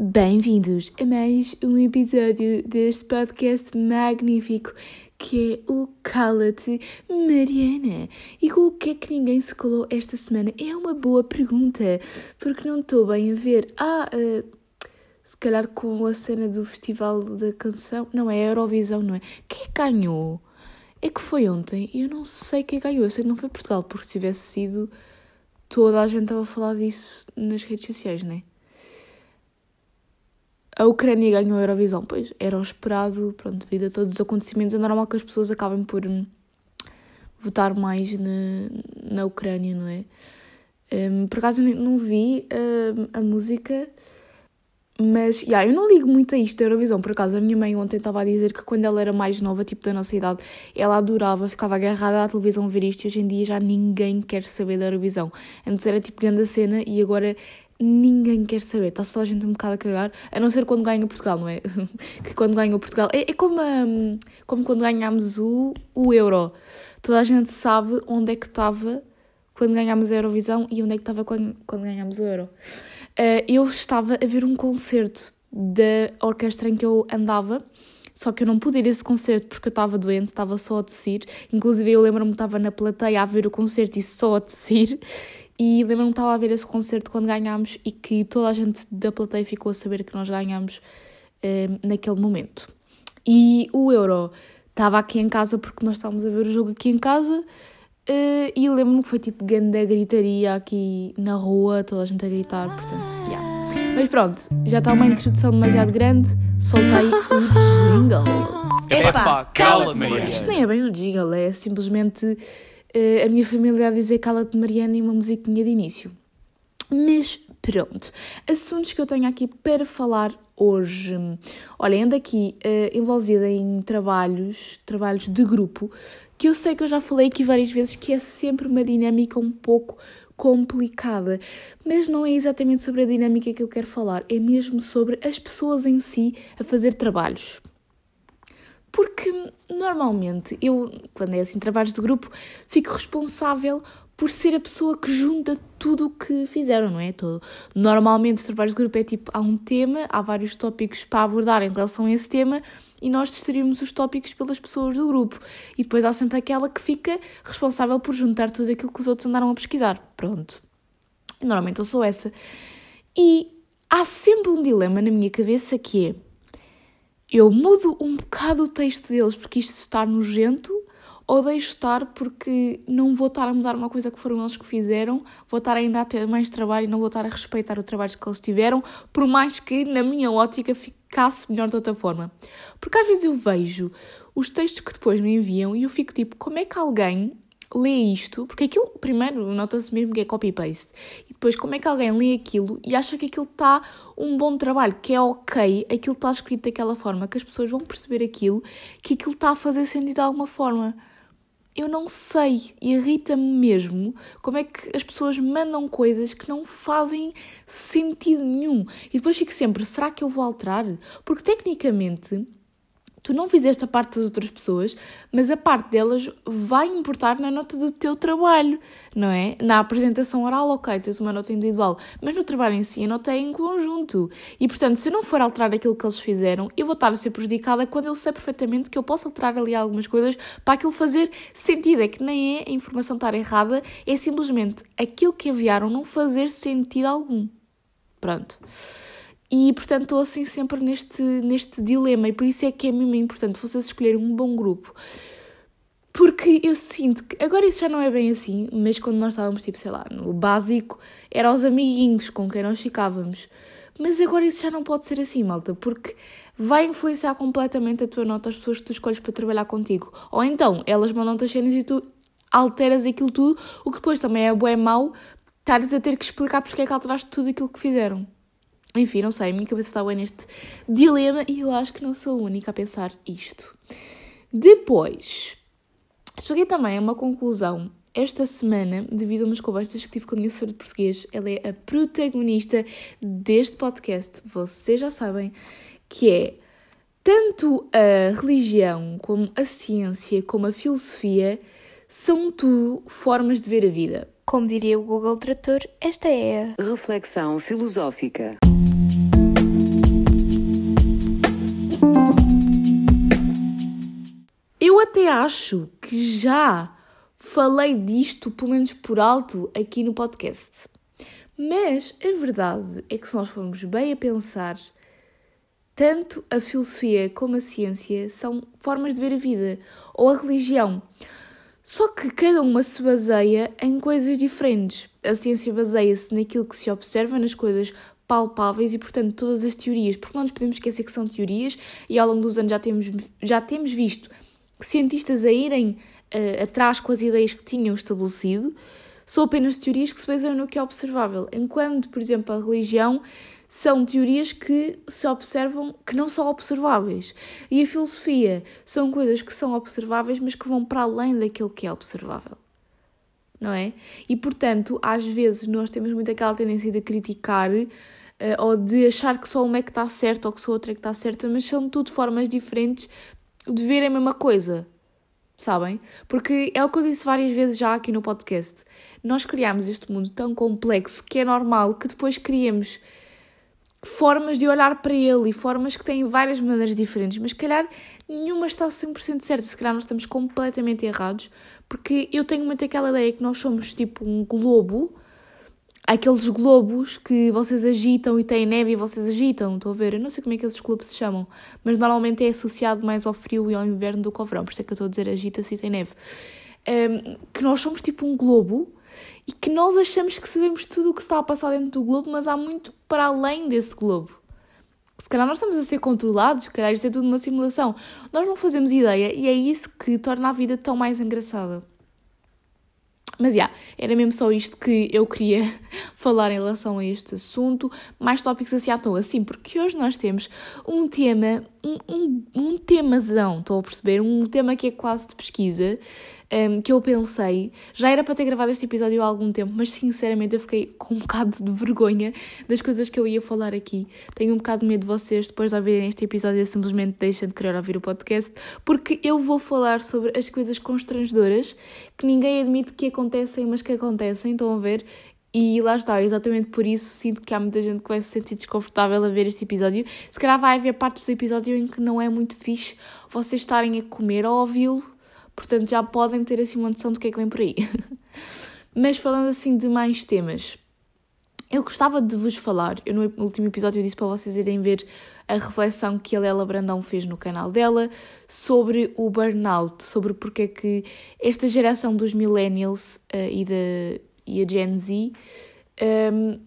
Bem-vindos a mais um episódio deste podcast magnífico que é o Cala-te Mariana. E com o que é que ninguém se colou esta semana? É uma boa pergunta, porque não estou bem a ver. Ah, uh, se calhar com a cena do Festival da Canção. Não, é a Eurovisão, não é? Quem ganhou? É que foi ontem e eu não sei quem ganhou. Eu sei que não foi Portugal, porque se tivesse sido, toda a gente estava a falar disso nas redes sociais, não é? A Ucrânia ganhou a Eurovisão, pois era o esperado, pronto, devido a todos os acontecimentos, é normal que as pessoas acabem por hum, votar mais na, na Ucrânia, não é? Um, por acaso eu não vi uh, a música, mas yeah, eu não ligo muito a isto da Eurovisão. Por acaso a minha mãe ontem estava a dizer que quando ela era mais nova, tipo da nossa idade, ela adorava, ficava agarrada à televisão ver isto e hoje em dia já ninguém quer saber da Eurovisão. Antes era tipo grande a cena e agora ninguém quer saber, está só a gente um bocado a cagar, a não ser quando ganha Portugal, não é? que quando ganha Portugal. É, é como, um, como quando ganhámos o, o Euro. Toda a gente sabe onde é que estava quando ganhámos a Eurovisão e onde é que estava quando, quando ganhámos o Euro. Uh, eu estava a ver um concerto da orquestra em que eu andava. Só que eu não pude ir a esse concerto porque eu estava doente, estava só a tossir. Inclusive, eu lembro-me que estava na plateia a ver o concerto e só a tossir. E lembro-me que estava a ver esse concerto quando ganhámos e que toda a gente da plateia ficou a saber que nós ganhámos eh, naquele momento. E o Euro estava aqui em casa porque nós estávamos a ver o jogo aqui em casa uh, e lembro-me que foi tipo grande gritaria aqui na rua, toda a gente a gritar, portanto, yeah. Mas pronto, já está uma introdução demasiado grande, soltei o jingle. Epá, cala-te, Mariana. Isto nem é bem um jingle, é simplesmente uh, a minha família a dizer cala-te Mariana e uma musiquinha de início. Mas pronto, assuntos que eu tenho aqui para falar hoje. Olha, ando aqui uh, envolvida em trabalhos, trabalhos de grupo, que eu sei que eu já falei aqui várias vezes que é sempre uma dinâmica um pouco complicada, mas não é exatamente sobre a dinâmica que eu quero falar, é mesmo sobre as pessoas em si a fazer trabalhos. Porque normalmente eu, quando é assim trabalhos de grupo, fico responsável por ser a pessoa que junta tudo o que fizeram, não é? Todo. Normalmente os trabalhos de grupo é tipo, há um tema, há vários tópicos para abordar em relação a esse tema e nós distribuímos os tópicos pelas pessoas do grupo. E depois há sempre aquela que fica responsável por juntar tudo aquilo que os outros andaram a pesquisar. Pronto. Normalmente eu sou essa. E há sempre um dilema na minha cabeça que é eu mudo um bocado o texto deles porque isto está nojento, ou deixo estar porque não vou estar a mudar uma coisa que foram eles que fizeram, vou estar ainda a ter mais trabalho e não vou estar a respeitar o trabalho que eles tiveram, por mais que na minha ótica ficasse melhor de outra forma. Porque às vezes eu vejo os textos que depois me enviam e eu fico tipo, como é que alguém lê isto, porque aquilo, primeiro, nota-se mesmo que é copy-paste, e depois, como é que alguém lê aquilo e acha que aquilo está um bom trabalho, que é ok, aquilo está escrito daquela forma, que as pessoas vão perceber aquilo, que aquilo está a fazer sentido de alguma forma. Eu não sei, irrita-me mesmo como é que as pessoas mandam coisas que não fazem sentido nenhum. E depois fico sempre, será que eu vou alterar? Porque tecnicamente tu não fizeste a parte das outras pessoas, mas a parte delas vai importar na nota do teu trabalho, não é? Na apresentação oral, ok, tens uma nota individual, mas no trabalho em si a nota é em conjunto. E portanto, se eu não for alterar aquilo que eles fizeram, eu vou estar a ser prejudicada quando eu sei perfeitamente que eu posso alterar ali algumas coisas para aquilo fazer sentido. É que nem é a informação estar errada, é simplesmente aquilo que enviaram não fazer sentido algum. Pronto. E, portanto, estou assim sempre neste, neste dilema, e por isso é que é mesmo importante vocês escolherem um bom grupo. Porque eu sinto que, agora isso já não é bem assim, mas quando nós estávamos, tipo, sei lá, no básico, eram os amiguinhos com quem nós ficávamos. Mas agora isso já não pode ser assim, malta, porque vai influenciar completamente a tua nota, as pessoas que tu escolhes para trabalhar contigo. Ou então, elas mandam-te as cenas e tu alteras aquilo tudo, o que depois também é bom é mau, estares a ter que explicar porque é que alteraste tudo aquilo que fizeram. Enfim, não sei, a minha cabeça está bem neste dilema e eu acho que não sou a única a pensar isto. Depois, cheguei também a uma conclusão esta semana, devido a umas conversas que tive com a minha professora de português. Ela é a protagonista deste podcast, vocês já sabem, que é tanto a religião, como a ciência, como a filosofia, são tudo formas de ver a vida. Como diria o Google Trator, esta é a reflexão filosófica. Acho que já falei disto, pelo menos por alto, aqui no podcast. Mas a verdade é que se nós formos bem a pensar, tanto a filosofia como a ciência são formas de ver a vida, ou a religião. Só que cada uma se baseia em coisas diferentes. A ciência baseia-se naquilo que se observa, nas coisas palpáveis e, portanto, todas as teorias, porque não nos podemos esquecer que são teorias e ao longo dos anos já temos, já temos visto cientistas a irem uh, atrás com as ideias que tinham estabelecido, são apenas teorias que se baseiam no que é observável. Enquanto, por exemplo, a religião são teorias que se observam, que não são observáveis. E a filosofia são coisas que são observáveis, mas que vão para além daquilo que é observável. Não é? E portanto, às vezes nós temos muito aquela tendência de criticar uh, ou de achar que só uma é que está certa ou que só outra é que está certa, mas são tudo formas diferentes de ver a mesma coisa. Sabem? Porque é o que eu disse várias vezes já aqui no podcast. Nós criamos este mundo tão complexo que é normal que depois criemos formas de olhar para ele e formas que têm várias maneiras diferentes, mas se calhar nenhuma está 100% certa, se calhar nós estamos completamente errados, porque eu tenho muito aquela ideia que nós somos tipo um globo, aqueles globos que vocês agitam e têm neve e vocês agitam, estou a ver? Eu não sei como é que esses globos se chamam, mas normalmente é associado mais ao frio e ao inverno do que ao verão, por isso é que eu estou a dizer agita-se e tem neve. Um, que nós somos tipo um globo e que nós achamos que sabemos tudo o que está a passar dentro do globo, mas há muito para além desse globo. Se calhar nós estamos a ser controlados, se calhar isto é tudo uma simulação. Nós não fazemos ideia e é isso que torna a vida tão mais engraçada. Mas já, yeah, era mesmo só isto que eu queria falar em relação a este assunto. Mais tópicos assim à toa, sim, porque hoje nós temos um tema, um, um, um temazão, estou a perceber? Um tema que é quase de pesquisa, um, que eu pensei, já era para ter gravado este episódio há algum tempo, mas sinceramente eu fiquei com um bocado de vergonha das coisas que eu ia falar aqui. Tenho um bocado de medo de vocês, depois de ouvirem este episódio, simplesmente deixem de querer ouvir o podcast, porque eu vou falar sobre as coisas constrangedoras que ninguém admite que acontecem, mas que acontecem, estão a ver? E lá está, exatamente por isso sinto que há muita gente que vai se sentir desconfortável a ver este episódio. Se calhar vai haver partes do episódio em que não é muito fixe vocês estarem a comer ou ouvi-lo Portanto, já podem ter assim uma noção do que é que vem por aí. Mas falando assim de mais temas, eu gostava de vos falar. Eu no último episódio eu disse para vocês irem ver a reflexão que a Lela Brandão fez no canal dela sobre o burnout, sobre porque é que esta geração dos millennials uh, e, da, e a Gen Z. Um, ehm,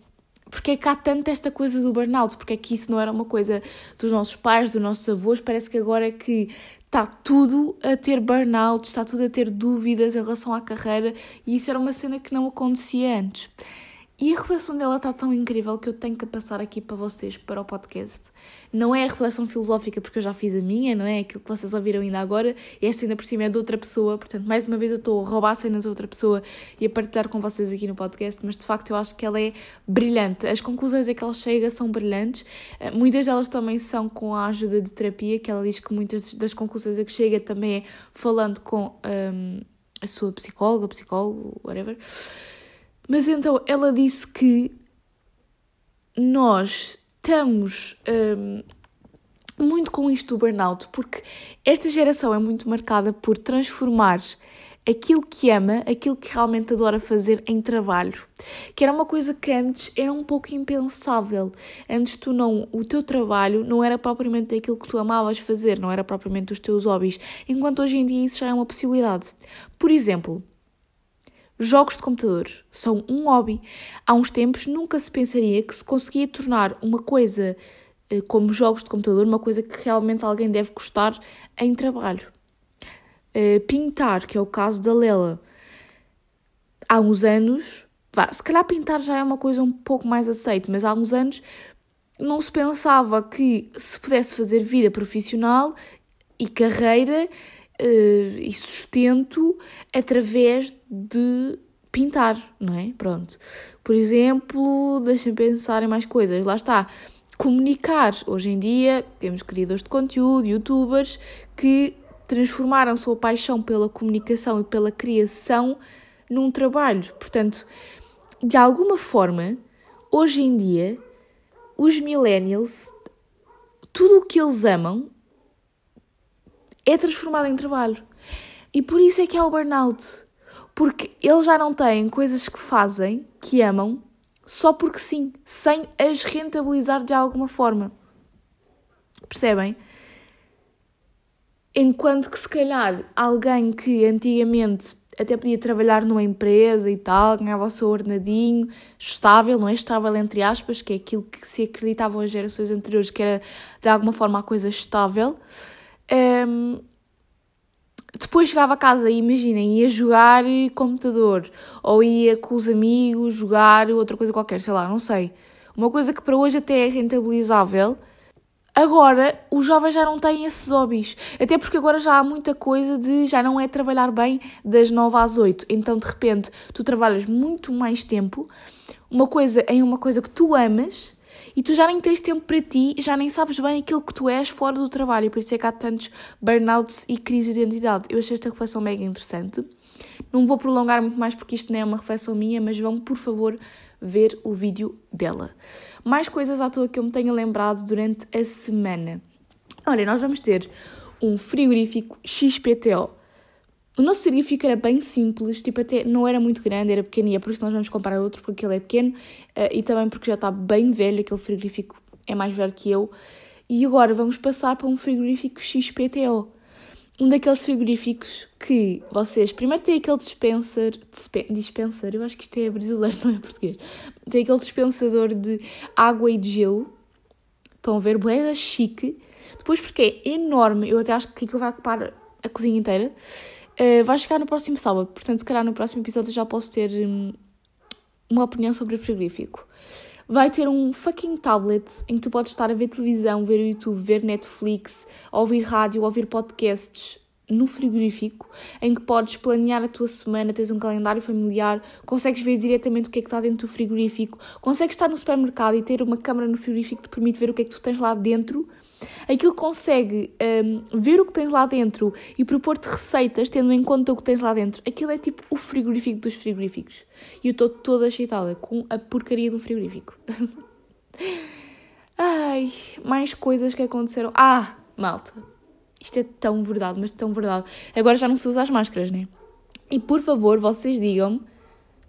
porque é que há tanto esta coisa do burnout? Porque é que isso não era uma coisa dos nossos pais, dos nossos avós? Parece que agora é que está tudo a ter burnout, está tudo a ter dúvidas em relação à carreira e isso era uma cena que não acontecia antes. E a reflexão dela está tão incrível que eu tenho que passar aqui para vocês, para o podcast. Não é a reflexão filosófica, porque eu já fiz a minha, não é aquilo que vocês ouviram ainda agora. Esta ainda por cima é de outra pessoa, portanto, mais uma vez eu estou a roubar cenas de outra pessoa e a partilhar com vocês aqui no podcast, mas de facto eu acho que ela é brilhante. As conclusões a que ela chega são brilhantes. Eh, muitas delas também são com a ajuda de terapia, que ela diz que muitas das conclusões a que chega também é falando com um, a sua psicóloga, psicólogo, whatever. Mas então ela disse que nós estamos um, muito com isto do burnout, porque esta geração é muito marcada por transformar aquilo que ama, aquilo que realmente adora fazer em trabalho. Que era uma coisa que antes era um pouco impensável. Antes tu não, o teu trabalho não era propriamente aquilo que tu amavas fazer, não era propriamente os teus hobbies, enquanto hoje em dia isso já é uma possibilidade. Por exemplo, Jogos de computador são um hobby. Há uns tempos nunca se pensaria que se conseguia tornar uma coisa eh, como jogos de computador uma coisa que realmente alguém deve gostar em trabalho. Eh, pintar, que é o caso da Lela. Há uns anos, se calhar pintar já é uma coisa um pouco mais aceite, mas há uns anos não se pensava que se pudesse fazer vida profissional e carreira uh, e sustento através de pintar, não é? Pronto. Por exemplo, deixem pensar em mais coisas. Lá está. Comunicar. Hoje em dia temos criadores de conteúdo, youtubers, que transformaram sua paixão pela comunicação e pela criação num trabalho. Portanto, de alguma forma, hoje em dia, os millennials, tudo o que eles amam é transformado em trabalho. E por isso é que é o burnout. Porque eles já não têm coisas que fazem, que amam, só porque sim, sem as rentabilizar de alguma forma. Percebem? Enquanto que se calhar alguém que antigamente até podia trabalhar numa empresa e tal, ganhava o seu ordenadinho, estável, não é estável entre aspas, que é aquilo que se acreditavam as gerações anteriores, que era de alguma forma a coisa estável. Um, depois chegava a casa e imaginem, ia jogar computador ou ia com os amigos jogar outra coisa qualquer, sei lá, não sei. Uma coisa que para hoje até é rentabilizável Agora, os jovens já não têm esses hobbies. Até porque agora já há muita coisa de já não é trabalhar bem das 9 às 8. Então, de repente, tu trabalhas muito mais tempo, uma coisa em uma coisa que tu amas, e tu já nem tens tempo para ti, já nem sabes bem aquilo que tu és fora do trabalho. Por isso é que há tantos burnouts e crises de identidade. Eu achei esta reflexão mega interessante. Não vou prolongar muito mais porque isto não é uma reflexão minha, mas vão, por favor, ver o vídeo dela. Mais coisas à toa que eu me tenha lembrado durante a semana. Olha, nós vamos ter um frigorífico XPTO. O nosso frigorífico era bem simples, tipo, até não era muito grande, era pequeno e é por isso nós vamos comprar outro, porque ele é pequeno uh, e também porque já está bem velho, aquele frigorífico é mais velho que eu. E agora vamos passar para um frigorífico XPTO um daqueles frigoríficos que vocês primeiro tem aquele dispenser, dispenser, eu acho que isto é brasileiro, não é português. Tem aquele dispensador de água e de gelo. Estão a ver, boeda chique. Depois porque é enorme, eu até acho que aquilo vai ocupar a cozinha inteira. Uh, vai chegar no próximo sábado, portanto, se calhar no próximo episódio já posso ter um, uma opinião sobre o frigorífico. Vai ter um fucking tablet em que tu podes estar a ver televisão, ver YouTube, ver Netflix, ouvir rádio, ouvir podcasts no frigorífico, em que podes planear a tua semana, tens um calendário familiar, consegues ver diretamente o que é que está dentro do frigorífico, consegues estar no supermercado e ter uma câmara no frigorífico que te permite ver o que é que tu tens lá dentro aquilo consegue um, ver o que tens lá dentro e propor-te receitas tendo em conta o que tens lá dentro. Aquilo é tipo o frigorífico dos frigoríficos. E eu estou toda excitada com a porcaria do frigorífico. Ai, mais coisas que aconteceram. Ah, malta. Isto é tão verdade, mas tão verdade. Agora já não se usa as máscaras, né? E por favor, vocês digam-me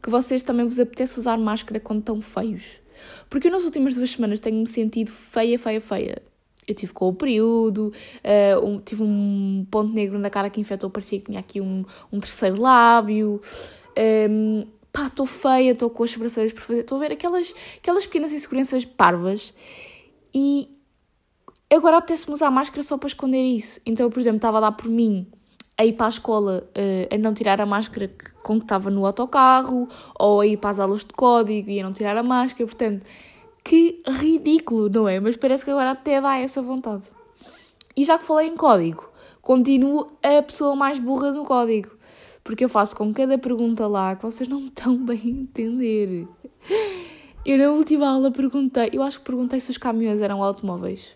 que vocês também vos apetece usar máscara quando estão feios. Porque eu nas últimas duas semanas tenho-me sentido feia, feia, feia eu tive com o período, uh, um, tive um ponto negro na cara que infectou, parecia que tinha aqui um, um terceiro lábio. Um, ehm, pá, estou feia, estou com as sobrancelhas por fazer, estou a ver aquelas, aquelas pequenas inseguranças parvas e agora apetece-me usar máscara só para esconder isso. Então, por exemplo, estava dar por mim a ir para a escola uh, a não tirar a máscara com que estava no autocarro ou a ir para as aulas de código e a não tirar a máscara, portanto que ridículo, não é? Mas parece que agora até dá essa vontade. E já que falei em código, continuo a pessoa mais burra do código. Porque eu faço com cada pergunta lá que vocês não estão bem a entender. Eu na última aula perguntei, eu acho que perguntei se os caminhões eram automóveis.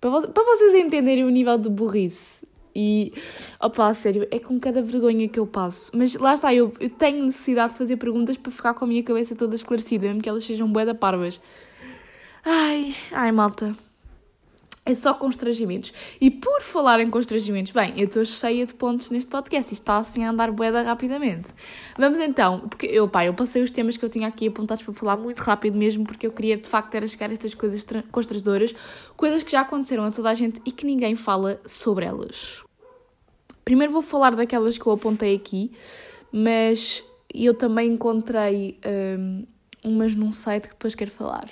Para, para vocês entenderem o nível de burrice. E, opa, sério, é com cada vergonha que eu passo. Mas lá está, eu, eu tenho necessidade de fazer perguntas para ficar com a minha cabeça toda esclarecida, mesmo que elas sejam bué da parvas. Ai, ai, malta. É só constrangimentos. E por falar em constrangimentos, bem, eu estou cheia de pontos neste podcast. Isto está assim a andar boeda rapidamente. Vamos então, porque eu, pá, eu passei os temas que eu tinha aqui apontados para falar muito rápido mesmo, porque eu queria de facto era chegar a estas coisas constrangedoras, coisas que já aconteceram a toda a gente e que ninguém fala sobre elas. Primeiro vou falar daquelas que eu apontei aqui, mas eu também encontrei um, umas num site que depois quero falar.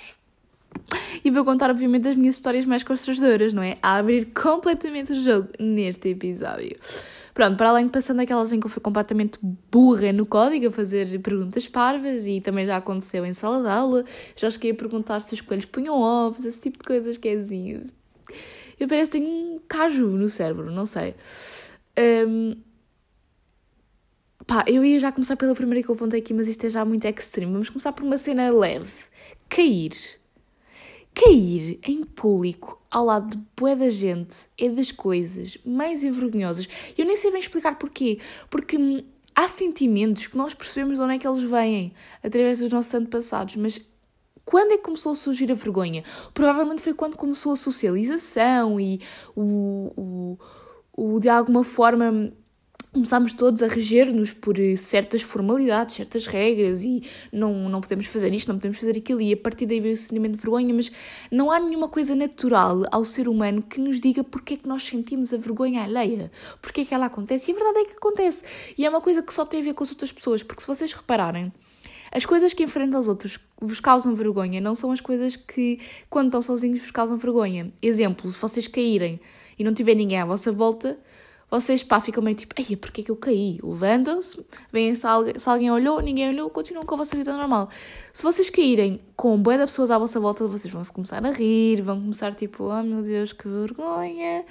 E vou contar, obviamente, as minhas histórias mais constrangedoras, não é? A abrir completamente o jogo neste episódio. Pronto, para além de passando aquelas em que eu fui completamente burra no código, a fazer perguntas parvas, e também já aconteceu em sala de aula, já cheguei a perguntar se os coelhos punham ovos, esse tipo de coisas que é assim. Eu parece que tenho um caju no cérebro, não sei. Um, pá, eu ia já começar pela primeira que eu apontei aqui, mas isto é já muito extreme. Vamos começar por uma cena leve. Cair Cair em público ao lado de bué da gente é das coisas mais envergonhosas. Eu nem sei bem explicar porquê. Porque hum, há sentimentos que nós percebemos de onde é que eles vêm, através dos nossos antepassados, mas quando é que começou a surgir a vergonha? Provavelmente foi quando começou a socialização e o, o, o de alguma forma começámos todos a reger-nos por eh, certas formalidades, certas regras e não, não podemos fazer isto, não podemos fazer aquilo. E a partir daí veio o sentimento de vergonha, mas não há nenhuma coisa natural ao ser humano que nos diga porque é que nós sentimos a vergonha alheia, porque é que ela acontece. E a verdade é que acontece. E é uma coisa que só tem a ver com as outras pessoas, porque se vocês repararem, as coisas que enfrentam aos outros vos causam vergonha não são as coisas que, quando estão sozinhos, vos causam vergonha. Exemplo, se vocês caírem e não tiver ninguém à vossa volta, vocês pá, ficam meio tipo, ai, porquê que eu caí? Levantam-se, veem se se alguém olhou, ninguém olhou, continuam com a vossa vida normal. Se vocês caírem com um de pessoas à vossa volta, vocês vão se começar a rir, vão começar tipo, oh meu Deus, que vergonha.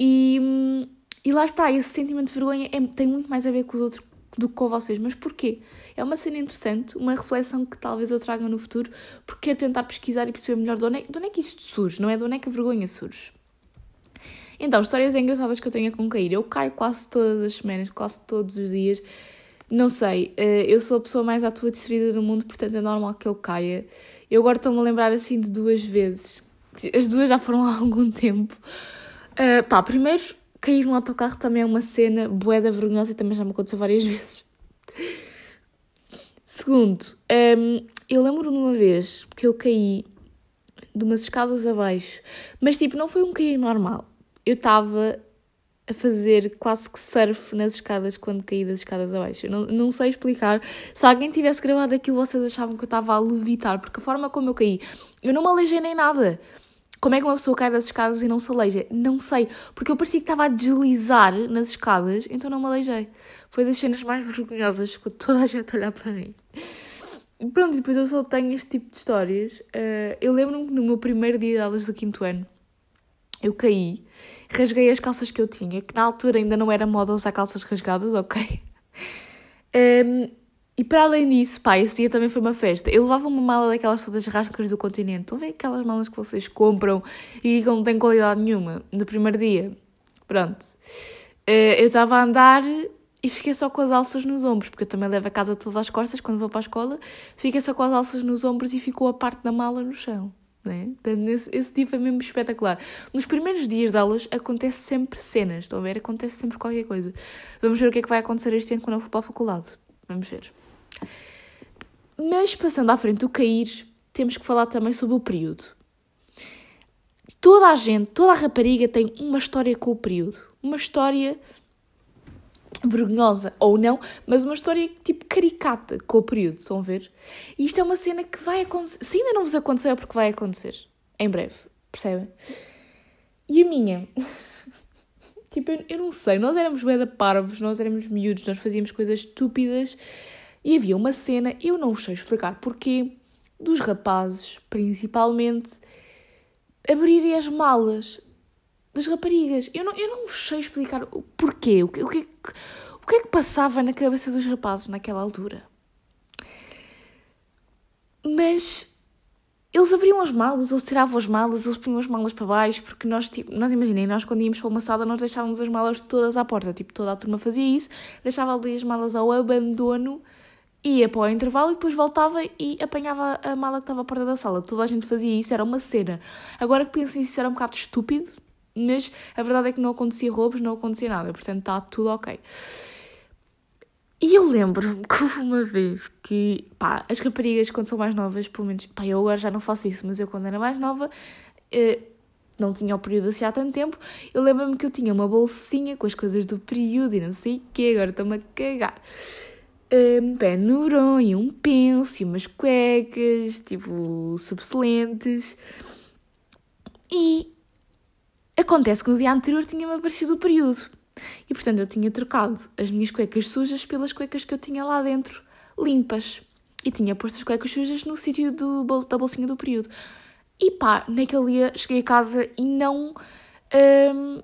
E, e lá está, esse sentimento de vergonha é, tem muito mais a ver com os outros do que com vocês. Mas porquê? É uma cena interessante, uma reflexão que talvez eu traga no futuro, porque quero tentar pesquisar e perceber melhor de onde, é, de onde é que isto surge, não é? De onde é que a vergonha surge. Então, histórias engraçadas que eu tenho com cair. Eu caio quase todas as semanas, quase todos os dias. Não sei, eh, eu sou a pessoa mais à tua distraída do mundo, portanto é normal que eu caia. Eu agora estou-me a lembrar assim de duas vezes. As duas já foram há algum tempo. Uh, pá, primeiro, cair no autocarro também é uma cena boeda vergonhosa e também já me aconteceu várias vezes. Segundo, um, ehm, eu lembro-me uma vez que eu caí de umas escadas abaixo, mas tipo, não foi um cair normal eu estava a fazer quase que surf nas escadas quando caí das escadas abaixo. Eu não, não sei explicar. Se alguém tivesse gravado aquilo, vocês achavam que eu estava a levitar, porque a forma como eu caí, eu não me aleijei nem nada. Como é que uma pessoa cai das escadas e não se aleija? Não sei, porque eu parecia que estava a deslizar nas escadas, então não me aleijei. Foi das cenas mais vergonhosas com toda a gente a olhar para mim. Pronto, depois eu só tenho este tipo de histórias. Uh, eu lembro-me que no meu primeiro dia de aulas do quinto ano, eu caí, rasguei as calças que eu tinha, que na altura ainda não era moda usar calças rasgadas, ok? Um, e para além disso, pá, esse dia também foi uma festa. Eu levava uma mala daquelas todas rascas do continente. Estão a ver aquelas malas que vocês compram e que não têm qualidade nenhuma no primeiro dia? Pronto. Uh, eu estava a andar e fiquei só com as alças nos ombros, porque eu também levo a casa todas as costas quando vou para a escola. Fiquei só com as alças nos ombros e ficou a parte da mala no chão. Né? Esse, esse dia foi mesmo espetacular. Nos primeiros dias de aulas acontece sempre cenas, estão a ver? Acontece sempre qualquer coisa. Vamos ver o que é que vai acontecer este ano quando eu for para a faculdade. Vamos ver. Mas passando à frente do cair, temos que falar também sobre o período. Toda a gente, toda a rapariga tem uma história com o período. Uma história vergonhosa ou não, mas uma história tipo caricata com o período, estão a ver? E isto é uma cena que vai acontecer. Se ainda não vos aconteceu, é porque vai acontecer. Em breve, percebem? E a minha. tipo, eu, eu, não sei, nós éramos bem parvos, nós éramos miúdos, nós fazíamos coisas estúpidas e havia uma cena, eu não sei explicar porquê, dos rapazes, principalmente, abrirem as malas das raparigas. Eu não, eu não sei explicar o porquê, o que, o, que, o que é que passava na cabeça dos rapazes naquela altura. Mas eles abriam as malas, eles tiravam as malas, eles punham as malas para baixo, porque nós, tipo, nós imaginem, nós quando íamos para uma sala, nós deixávamos as malas todas à porta, tipo, toda a turma fazia isso, deixava ali as malas ao abandono, ia para o intervalo e depois voltava e apanhava a mala que estava à porta da sala. Toda a gente fazia isso, era uma cena. Agora que penso nisso, era um bocado estúpido, mas a verdade é que não acontecia roubos, não acontecia nada, portanto está tudo ok. E eu lembro-me que uma vez que, pá, as raparigas quando são mais novas, pelo menos, pá, eu agora já não faço isso, mas eu quando era mais nova, eh, não tinha o período assim há tanto tempo, eu lembro-me que eu tinha uma bolsinha com as coisas do período e não sei o quê, agora estou-me a cagar. Um pé no bronho, um penso umas cuecas, tipo, subselentes. E Acontece que no dia anterior tinha-me aparecido o período. E portanto eu tinha trocado as minhas cuecas sujas pelas cuecas que eu tinha lá dentro, limpas. E tinha posto as cuecas sujas no sítio do, da bolsinha do período. E pá, naquele dia cheguei a casa e não. Hum,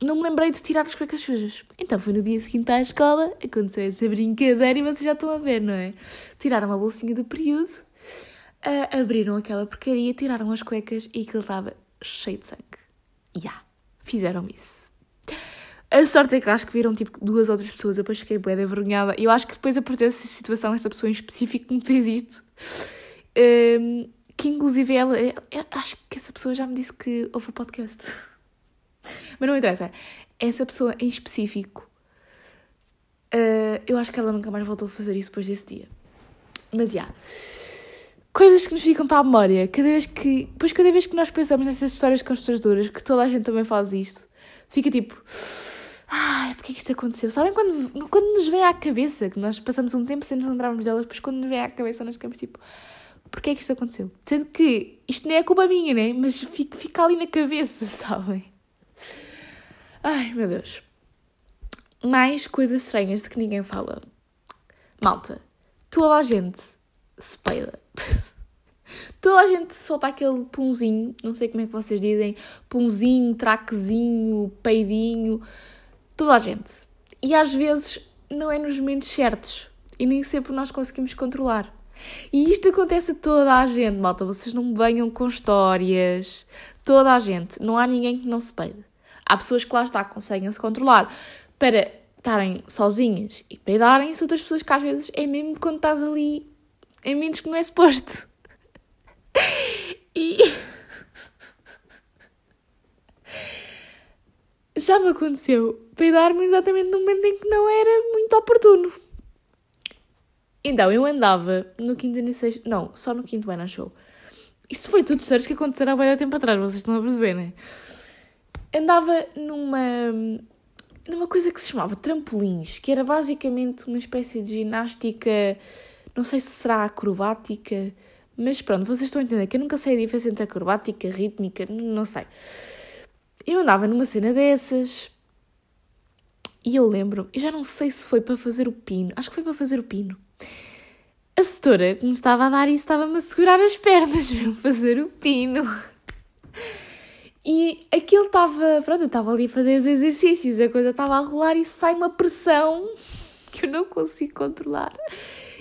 não me lembrei de tirar as cuecas sujas. Então foi no dia seguinte à escola, aconteceu essa brincadeira e vocês já estão a ver, não é? Tiraram a bolsinha do período, uh, abriram aquela porcaria, tiraram as cuecas e aquilo estava cheio de sangue yeah, fizeram isso. A sorte é que acho que viram tipo duas outras pessoas, eu depois fiquei bem envergonhada. Eu acho que depois a partir dessa situação, essa pessoa em específico me fez isto. Um, que inclusive ela, acho que essa pessoa já me disse que houve o podcast. Mas não interessa. Essa pessoa em específico Uh, eu acho que ela nunca mais voltou a fazer isso depois desse dia. Mas, já. Yeah. Coisas que nos ficam para a memória. Cada vez que... Depois, cada vez que nós pensamos nessas histórias constrangedoras, que toda a gente também faz isto, fica tipo... Ai, porque é que isto aconteceu? Sabem quando, quando nos vem à cabeça, que nós passamos um tempo sem nos lembrarmos delas, depois quando nos vem à cabeça nós ficamos tipo... Porquê é que isto aconteceu? Sendo que isto nem é culpa minha, né? Mas fica, fica ali na cabeça, sabem? Ai, meu Deus. Mais coisas estranhas de que ninguém fala. Malta, toda a gente se peida. toda a gente solta aquele punzinho, não sei como é que vocês dizem, punzinho, traquezinho, peidinho. Toda a gente. E às vezes não é nos momentos certos. E nem sempre nós conseguimos controlar. E isto acontece a toda a gente, malta. Vocês não venham com histórias. Toda a gente. Não há ninguém que não se peide. Há pessoas que lá está, conseguem se controlar para estarem sozinhas e peidarem, e outras pessoas que às vezes é mesmo quando estás ali em momentos que não é suposto. E. Já me aconteceu peidar-me exatamente no momento em que não era muito oportuno. Então, eu andava no quinto e sexto... Não, só no quinto ano, achou. Isto foi tudo histórias que aconteceram há bem tempo atrás, vocês estão a perceber, não é? Andava numa... numa coisa que se chamava trampolins, que era basicamente uma espécie de ginástica... Não sei se será acrobática, mas pronto, vocês estão a entender que eu nunca sei a diferença entre acrobática, rítmica, não sei. Eu andava numa cena dessas... E eu lembro, e já não sei se foi para fazer o pino, acho que foi para fazer o pino a setora que me estava a dar isso estava-me a segurar as pernas, mesmo fazer o pino. E aquilo estava, pronto, eu estava ali a fazer os exercícios, a coisa estava a rolar e sai uma pressão que eu não consigo controlar.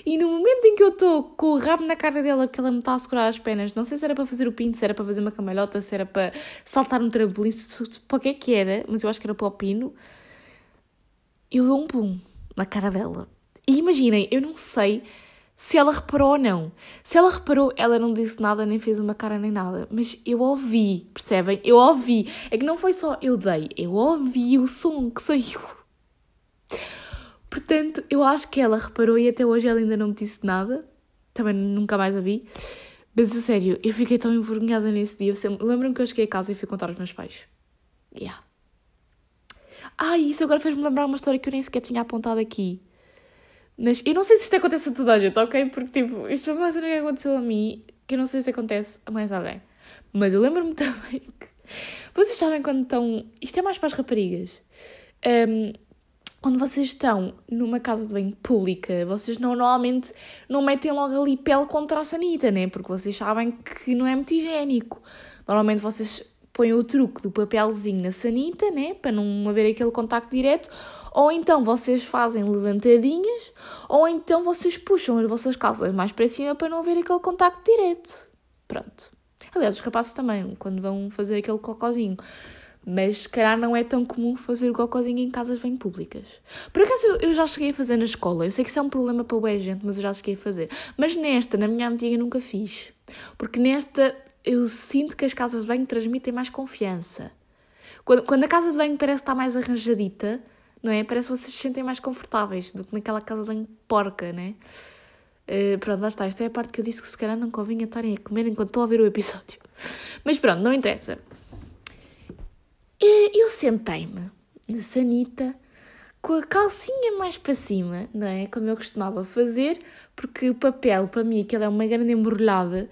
E no momento em que eu estou com o rabo na cara dela, porque ela me está a segurar as pernas, não sei se era para fazer o pino, se era para fazer uma camalhota, se era para saltar um trampolim, para o que é que era, mas eu acho que era para o pino, eu dou um pum na cara dela. E imaginem, eu não sei se ela reparou ou não. Se ela reparou, ela não disse nada, nem fez uma cara nem nada. Mas eu ouvi, percebem? Eu ouvi. É que não foi só eu dei, eu ouvi o som que saiu. Portanto, eu acho que ela reparou e até hoje ela ainda não me disse nada. Também nunca mais a vi. Mas a sério, eu fiquei tão envergonhada nesse dia. Lembro-me que eu cheguei a casa e fui contar aos meus pais. Yeah. Ah, isso agora fez-me lembrar uma história que eu nem sequer tinha apontado aqui. Mas eu não sei se isto acontece a toda a gente, ok? Porque, tipo, isto foi uma cena que aconteceu a mim, que eu não sei se acontece a mais alguém. Mas eu lembro-me também que... Vocês sabem quando estão... Isto é mais para as raparigas. Um, quando vocês estão numa casa de banho pública, vocês não, normalmente não metem logo ali pele contra a sanita, né? Porque vocês sabem que não é muito higiênico. Normalmente vocês põem o truque do papelzinho na sanita, né? Para não haver aquele contacto direto ou então vocês fazem levantadinhas, ou então vocês puxam as vossas calças mais para cima para não haver aquele contacto direto. Pronto. Aliás, os rapazes também, quando vão fazer aquele cocôzinho. Mas se calhar não é tão comum fazer cocôzinho em casas bem públicas. Por acaso eu, já cheguei a fazer na escola. Eu sei que isso é um problema para o gente, mas eu já cheguei a fazer. Mas nesta, na minha antiga, nunca fiz. Porque nesta eu sinto que as casas de banho transmitem mais confiança. Quando, quando a casa de banho parece estar mais arranjadita, não é? Parece que vocês se sentem mais confortáveis do que naquela casa de banho porca, né? Uh, pronto, lá está. Esta é a parte que eu disse que se calhar não convinha estarem a comer enquanto estou a ver o episódio. Mas pronto, não interessa. Eu sentei-me na sanita com a calcinha mais para cima, não é? Como eu costumava fazer, porque o papel, para mim, aquilo é uma grande embrulhada,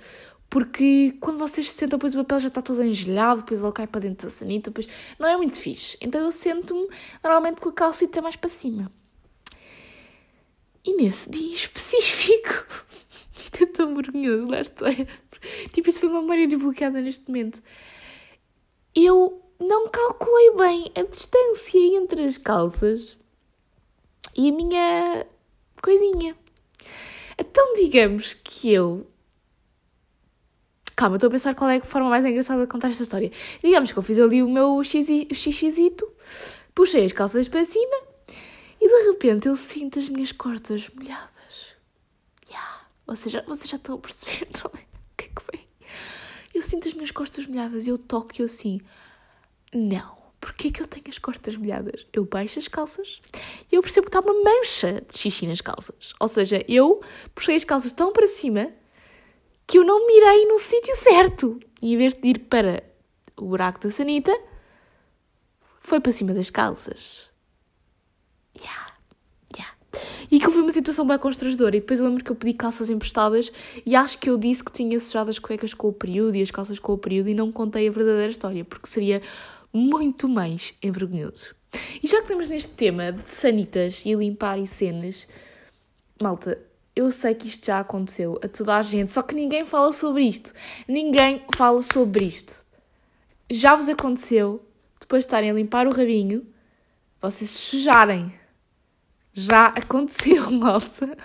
porque quando vocês se sentam, depois o papel já está todo engelhado, depois ele cai para dentro da sanita, depois não é muito fixe. Então eu sento-me normalmente com a calcita mais para cima. E nesse dia específico, isto é tão vergonhoso, lá. Tipo, isto foi uma memória desbloqueada neste momento. Eu não calculei bem a distância entre as calças e a minha coisinha. Então, digamos que eu Calma, estou a pensar qual é a forma mais engraçada de contar esta história. Digamos que eu fiz ali o meu xixizito, puxei as calças para cima e de repente eu sinto as minhas costas molhadas. Yeah. Vocês, já, vocês já estão a perceber, não é? O que é que vem? Eu sinto as minhas costas molhadas e eu toco e eu assim, não, Porquê que eu tenho as costas molhadas? Eu baixo as calças e eu percebo que está uma mancha de xixi nas calças. Ou seja, eu puxei as calças tão para cima que eu não mirei no sítio certo. E em vez de ir para o buraco da sanita, foi para cima das calças. Yeah. E aquilo foi uma situação bem constrangedora. E depois eu lembro que eu pedi calças emprestadas e acho que eu disse que tinha sujado as cuecas com o período e as calças com o período e não contei a verdadeira história, porque seria muito mais envergonhoso. E já que estamos neste tema de sanitas e limpar e cenas, malta, eu sei que isto já aconteceu a toda a gente, só que ninguém fala sobre isto. Ninguém fala sobre isto. Já vos aconteceu, depois de estarem a limpar o rabinho, vocês sujarem. Já aconteceu, malta.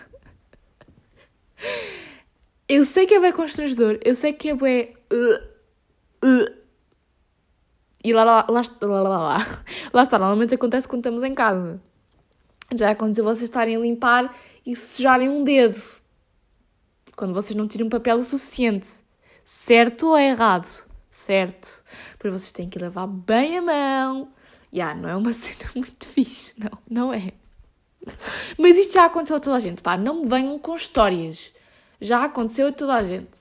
Eu sei que é bem constrangedor, eu sei que é bem. Uh, uh, e lá, lá, lá, lá, lá, lá, lá está, normalmente acontece quando estamos em casa. Já aconteceu vocês estarem a limpar e sujarem um dedo. Quando vocês não tiram papel o suficiente. Certo ou errado? Certo. Porque vocês têm que lavar bem a mão. Já, yeah, não é uma cena muito fixe. Não, não é. Mas isto já aconteceu a toda a gente. Pá, não me venham com histórias. Já aconteceu a toda a gente.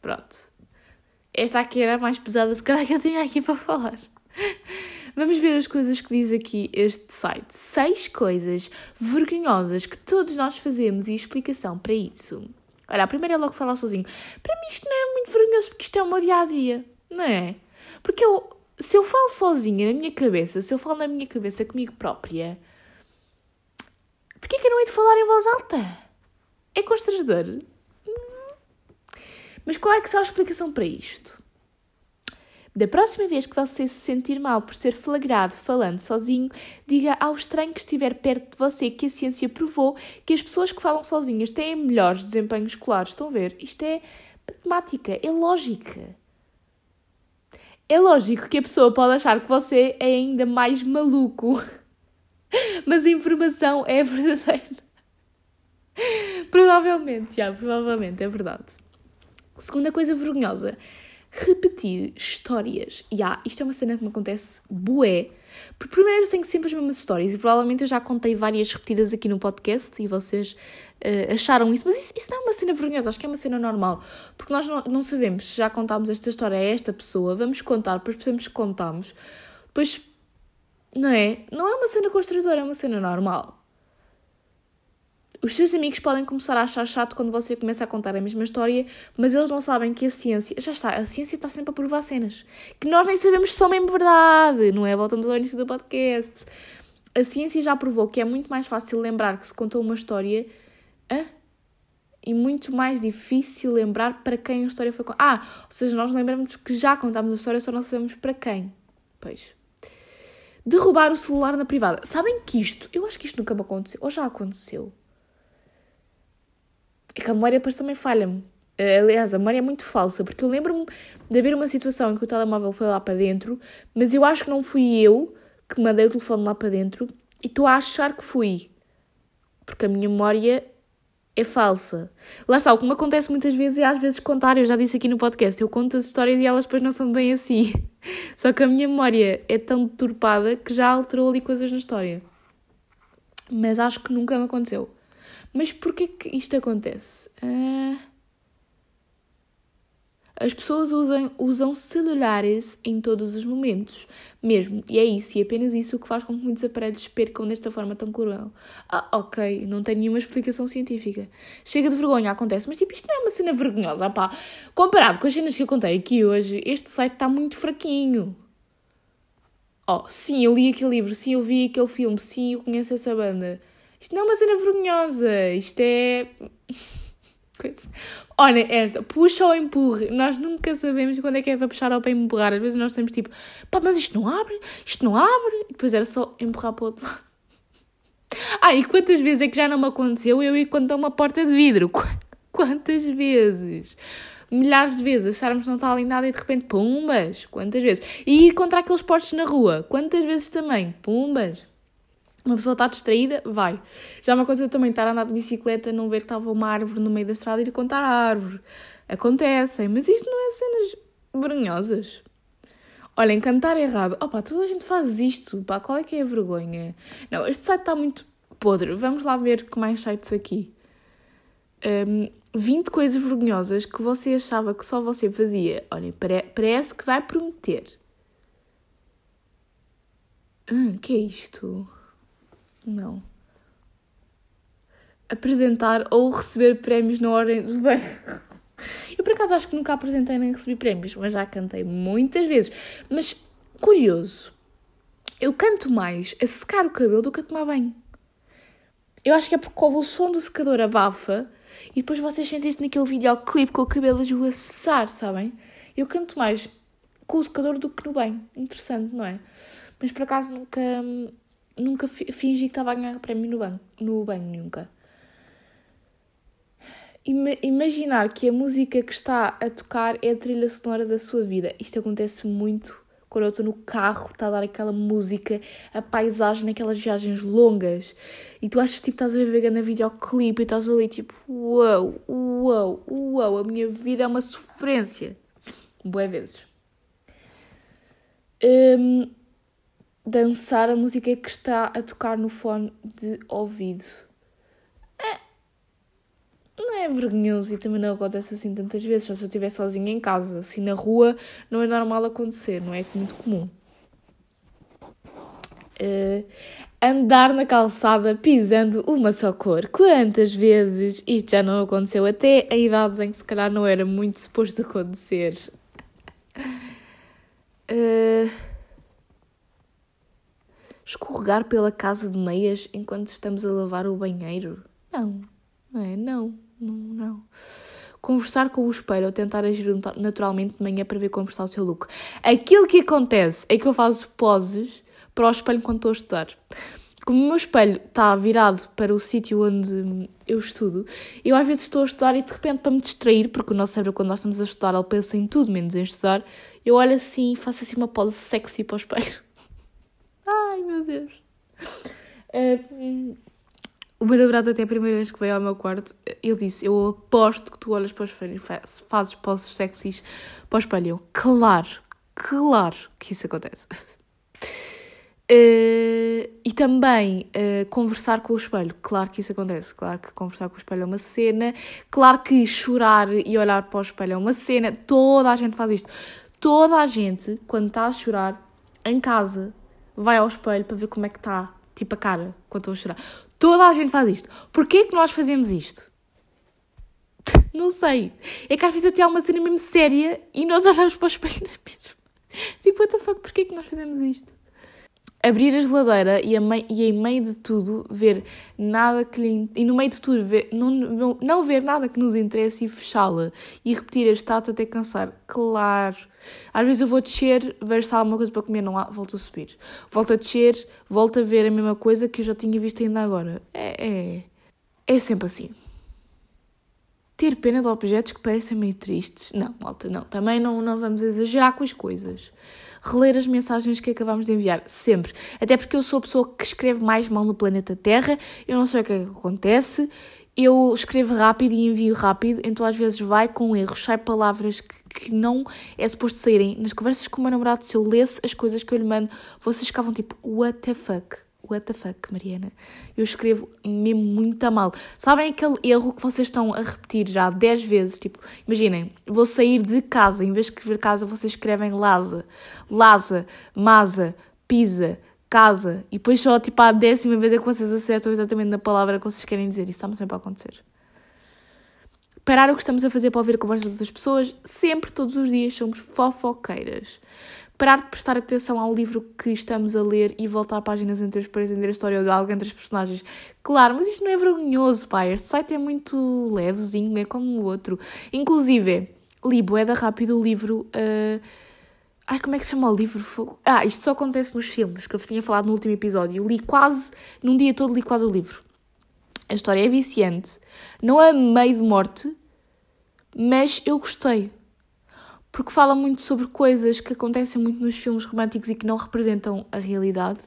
Pronto. Esta aqui era a mais pesada, se calhar, que eu tinha aqui para falar. Vamos ver as coisas que diz aqui este site. Seis coisas vergonhosas que todos nós fazemos e explicação para isso. Olha, a primeira é logo falar sozinho. Para mim isto não é muito vergonhoso porque isto é o meu dia a dia, não é? Porque eu, se eu falo sozinha na minha cabeça, se eu falo na minha cabeça comigo própria, porquê que eu não hei de falar em voz alta? É constrangedor? Mas qual é que será a explicação para isto? Da próxima vez que você se sentir mal por ser flagrado falando sozinho, diga ao estranho que estiver perto de você que a ciência provou que as pessoas que falam sozinhas têm melhores desempenhos escolares. Estão a ver? Isto é matemática, é lógica. É lógico que a pessoa pode achar que você é ainda mais maluco, mas a informação é verdadeira. Provavelmente, já, provavelmente, é verdade. Segunda coisa vergonhosa, repetir histórias. E ah, isto é uma cena que me acontece bué. Porque primeiro eu tenho sempre as mesmas histórias e provavelmente eu já contei várias repetidas aqui no podcast e vocês uh, acharam isso. Mas isso, isso, não é uma cena vergonhosa, acho que é uma cena normal. Porque nós não, não sabemos se já contámos esta história a esta pessoa, vamos contar, depois percebemos que contamos. Depois, não é? Não é uma cena constrangedora, é uma cena normal os seus amigos podem começar a achar chato quando você começa a contar a mesma história, mas eles não sabem que a ciência. Já está, a ciência está sempre a provar cenas. Que nós nem sabemos se são mesmo verdade, não é? Voltamos ao início do podcast. A ciência já provou que é muito mais fácil lembrar que se contou uma história. Hã? E muito mais difícil lembrar para quem a história foi contada. Ah, ou seja, nós lembramos que já contámos a história, só não sabemos para quem. Pois. Derrubar o celular na privada. Sabem que isto, eu acho que isto nunca me aconteceu, ou já aconteceu é que a memória depois também falha-me. Eh, aliás, a memória é muito falsa, porque eu lembro-me de haver uma situação em que o telemóvel foi lá para dentro, mas eu acho que não fui eu que mandei o telefone lá para dentro e estou a achar que fui. Porque a minha memória é falsa. Lá está, o que me acontece muitas vezes é às vezes contar, eu já disse aqui no podcast, eu conto as histórias e elas depois não são bem assim. Só que a minha memória é tão deturpada que já alterou ali coisas na história. Mas acho que nunca me aconteceu. Mas porquê que isto acontece? Uh... As pessoas usam, usam celulares em todos os momentos, mesmo, e é isso, e é apenas isso que faz com que muitos aparelhos percam desta forma tão cruel. Ah, ok, não tem nenhuma explicação científica. Chega de vergonha, acontece, mas tipo, isto não é uma cena vergonhosa, pá. Comparado com as cenas que eu contei aqui hoje, este site está muito fraquinho. Oh, sim, eu li aquele livro, sim, eu vi aquele filme, sim, eu conheço essa banda. Isto não é uma cena vergonhosa. Isto é. Olha, esta, puxa ou empurre. Nós nunca sabemos quando é que é para puxar ou para empurrar. Às vezes nós temos tipo, pá, mas isto não abre, isto não abre. E depois era só empurrar para o outro lado. Ah, e quantas vezes é que já não me aconteceu eu ir contra uma porta de vidro? Quantas vezes? Milhares de vezes acharmos que não está ali nada e de repente, pumbas! Quantas vezes? E ir contra aqueles postos na rua? Quantas vezes também? Pumbas! Uma pessoa está distraída, vai. Já uma coisa eu também estar a andar de bicicleta, não ver que estava uma árvore no meio da estrada e ir contar a árvore. Acontecem, mas isto não é cenas vergonhosas. Olhem, cantar errado. Opa, toda a gente faz isto. Pá, qual é que é a vergonha? Não, este site está muito podre. Vamos lá ver que mais sites aqui. Um, 20 coisas vergonhosas que você achava que só você fazia. Olha, parece que vai prometer. Ah, que é isto? Não. Apresentar ou receber prémios na ordem do bem. Eu por acaso acho que nunca apresentei nem recebi prémios, mas já cantei muitas vezes. Mas curioso, eu canto mais a secar o cabelo do que a tomar banho. Eu acho que é porque o som do secador abafa e depois vocês sentem isso naquele videoclipe com o cabelo a esvoaçar, sabem? Eu canto mais com o secador do que no banho. Interessante, não é? Mas por acaso nunca, nunca fingi que estava a ganhar prémio no banho, no banho nunca. Imaginar que a música que está a tocar é a trilha sonora da sua vida. Isto acontece muito quando eu estou no carro, está a dar aquela música, a paisagem naquelas viagens longas, e tu achas tipo estás a ver na videoclipe e estás ali tipo, uau, uau, uau, a minha vida é uma sofrência. Boas vezes. Um, dançar a música que está a tocar no fone de ouvido. É, não é vergonhoso e também não acontece assim tantas vezes. Só se eu estiver sozinha em casa, assim na rua, não é normal acontecer, não é muito comum. Uh, andar na calçada pisando uma só cor. Quantas vezes isto já não aconteceu? Até a idades em que se calhar não era muito suposto acontecer. Uh, escorregar pela casa de meias enquanto estamos a lavar o banheiro? Não, não é? Não, não, não. Conversar com o espelho ou tentar agir naturalmente de manhã para ver como está o seu look. Aquilo que acontece é que eu faço poses para o espelho quando estou a estudar. Como o meu espelho está virado para o sítio onde eu estudo, eu às vezes estou a estudar e de repente, para me distrair, porque o nosso cérebro, quando nós estamos a estudar, ele pensa em tudo menos em estudar, eu olho assim e faço assim uma pose sexy para o espelho. Ai meu Deus! É, o meu namorado, até a primeira vez que veio ao meu quarto, ele disse: Eu aposto que tu olhas para o espelho e fazes poses sexys para o espelho. Claro, claro que isso acontece. Uh, e também uh, conversar com o espelho. Claro que isso acontece. Claro que conversar com o espelho é uma cena. Claro que chorar e olhar para o espelho é uma cena. Toda a gente faz isto. Toda a gente, quando está a chorar em casa, vai ao espelho para ver como é que está, tipo a cara, quando estou a chorar. Toda a gente faz isto. Porquê que nós fazemos isto? Não sei. É que às vezes até há uma cena mesmo séria e nós olhamos para o espelho na mesma. Tipo, what the fuck, porquê que nós fazemos isto? Abrir a geladeira e, a mei, e em meio de tudo ver nada que lhe, e no meio de tudo ver, não, não ver nada que nos interesse e fechá-la e repetir a estátua até cansar. Claro. Às vezes eu vou descer, ver se há alguma coisa para comer, não há, volto a subir. Volto a descer, volto a ver a mesma coisa que eu já tinha visto ainda agora. É, é, é sempre assim. Ter pena de objetos que parecem meio tristes. Não, malta, não. Também não, não vamos exagerar com as coisas reler as mensagens que acabamos de enviar, sempre. Até porque eu sou a pessoa que escreve mais mal no planeta Terra, eu não sei o que, é que acontece, eu escrevo rápido e envio rápido, então às vezes vai com erros, sai palavras que, que não é suposto saírem. Nas conversas com o meu namorado, se eu lesse as coisas que eu lhe mando, vocês ficavam tipo, what the fuck? What the fuck, Mariana? Eu escrevo mesmo muito mal. Sabem aquele erro que vocês estão a repetir já 10 vezes? Tipo, imaginem, vou sair de casa, em vez de escrever casa, vocês escrevem Laza, Laza, Masa, Pisa, casa, e depois só tipo a décima vez é que vocês acertam exatamente na palavra que vocês querem dizer. Isso está sempre a acontecer. Parar o que estamos a fazer para ouvir a conversa das pessoas, sempre, todos os dias, somos fofoqueiras parar de prestar atenção ao livro que estamos a ler e voltar páginas anteriores para entender a história de algo entre os personagens. Claro, mas isto não é vergonhoso, pai. Este site é muito levezinho, é como o outro. Inclusive, li da rápido o livro. Uh... Ai, como é que se chama o livro? Ah, isto só acontece nos filmes, que eu vos tinha falado no último episódio. Eu li quase, num dia todo, li quase o livro. A história é viciante. Não é meio de morte, mas eu gostei porque fala muito sobre coisas que acontecem muito nos filmes românticos e que não representam a realidade.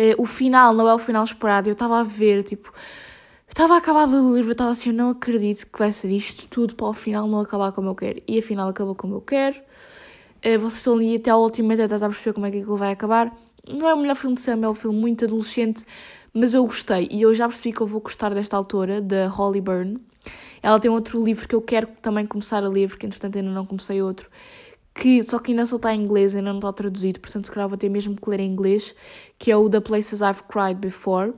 Uh, o final não é o final esperado. Eu estava a ver, tipo, estava a acabar de ler o livro, estava assim, eu não acredito que vai ser isto tudo para o final não acabar como eu quero. E afinal acabou como eu quero. Uh, vocês estão ali até ao último até tentar perceber como é que aquilo vai acabar. Não é o melhor filme de Sam, é um filme muito adolescente, mas eu gostei. E eu já percebi que eu vou gostar desta autora, da Holly Byrne. Ela tem outro livro que eu quero também começar a ler, porque entretanto ainda não comecei outro, que só que ainda só está em inglês, ainda não está traduzido, portanto se calhar vou ter mesmo que ler em inglês, que é o The Places I've Cried Before,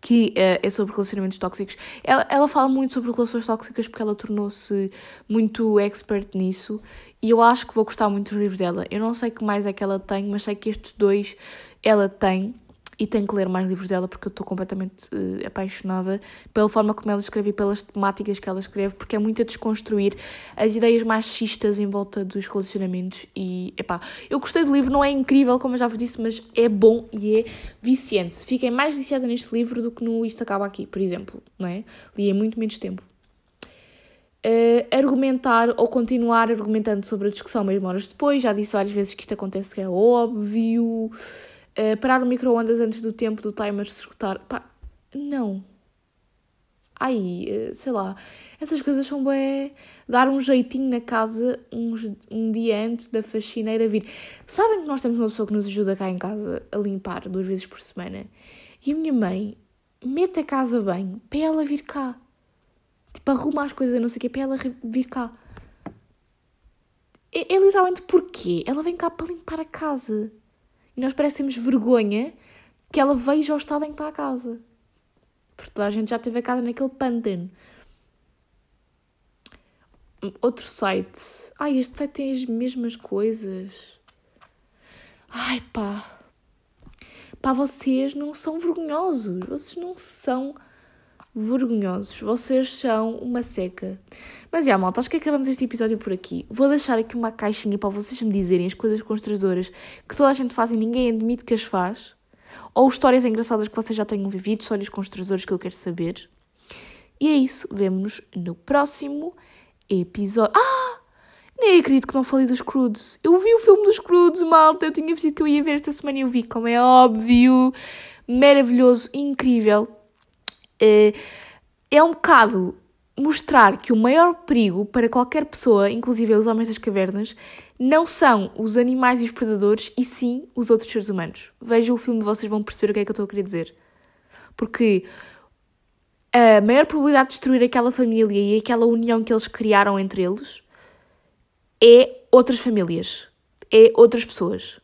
que uh, é sobre relacionamentos tóxicos. Ela, ela fala muito sobre relações tóxicas porque ela tornou-se muito expert nisso e eu acho que vou gostar muito dos livros dela. Eu não sei que mais é que ela tem, mas sei que estes dois ela tem e tenho que ler mais livros dela porque eu estou completamente uh, apaixonada pela forma como ela escreve e pelas temáticas que ela escreve, porque é muito a desconstruir as ideias machistas em volta dos relacionamentos. E, epá, eu gostei do livro, não é incrível, como eu já vos disse, mas é bom e é viciante. Fiquei mais viciada neste livro do que no Isto Acaba Aqui, por exemplo, não é? Li em muito menos tempo. Uh, argumentar ou continuar argumentando sobre a discussão mesmo horas depois, já disse várias vezes que isto acontece que é óbvio. Uh, parar o micro-ondas antes do tempo do timer se escutar. Pá, não. Ai, uh, sei lá. Essas coisas são bem. Dar um jeitinho na casa uns, um dia antes da faxineira vir. Sabem que nós temos uma pessoa que nos ajuda cá em casa a limpar duas vezes por semana? E a minha mãe mete a casa bem para ela vir cá. Tipo, arruma as coisas, não sei o quê, para ela vir cá. É, é literalmente porquê? Ela vem cá para limpar a casa. E nós parece temos vergonha que ela veja o estado em que está a casa. Porque toda a gente já teve a casa naquele pântano. Outro site. Ai, este site tem as mesmas coisas. Ai, pá. Pá, vocês não são vergonhosos. Vocês não são vergonhosos. Vocês são uma seca. Mas, já, malta, acho que acabamos este episódio por aqui. Vou deixar aqui uma caixinha para vocês me dizerem as coisas constrangedoras que toda a gente faz e ninguém admite que as faz. Ou histórias engraçadas que vocês já tenham vivido, histórias constrangedoras que eu quero saber. E é isso. Vemo-nos no próximo episódio. Ah! Nem acredito que não falei dos Crudes. Eu vi o filme dos Crudes, malta. Eu tinha visto que eu ia ver esta semana e eu vi, como é óbvio. Maravilhoso, incrível é um bocado mostrar que o maior perigo para qualquer pessoa, inclusive os homens das cavernas, não são os animais e os predadores, e sim os outros seres humanos. Vejam o filme e vocês vão perceber o que é que eu estou a querer dizer. Porque a maior probabilidade de destruir aquela família e aquela união que eles criaram entre eles é outras famílias, é outras pessoas.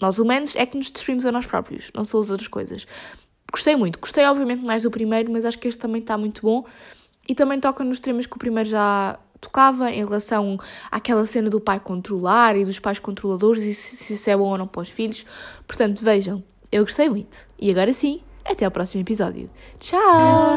Nós humanos é que nos destruímos a nós próprios, não são as outras coisas. Gostei muito. Gostei, obviamente, mais do primeiro, mas acho que este também está muito bom. E também toca nos temas que o primeiro já tocava em relação àquela cena do pai controlar e dos pais controladores e se isso é bom ou não para os filhos. Portanto, vejam, eu gostei muito. E agora sim, até ao próximo episódio. Tchau!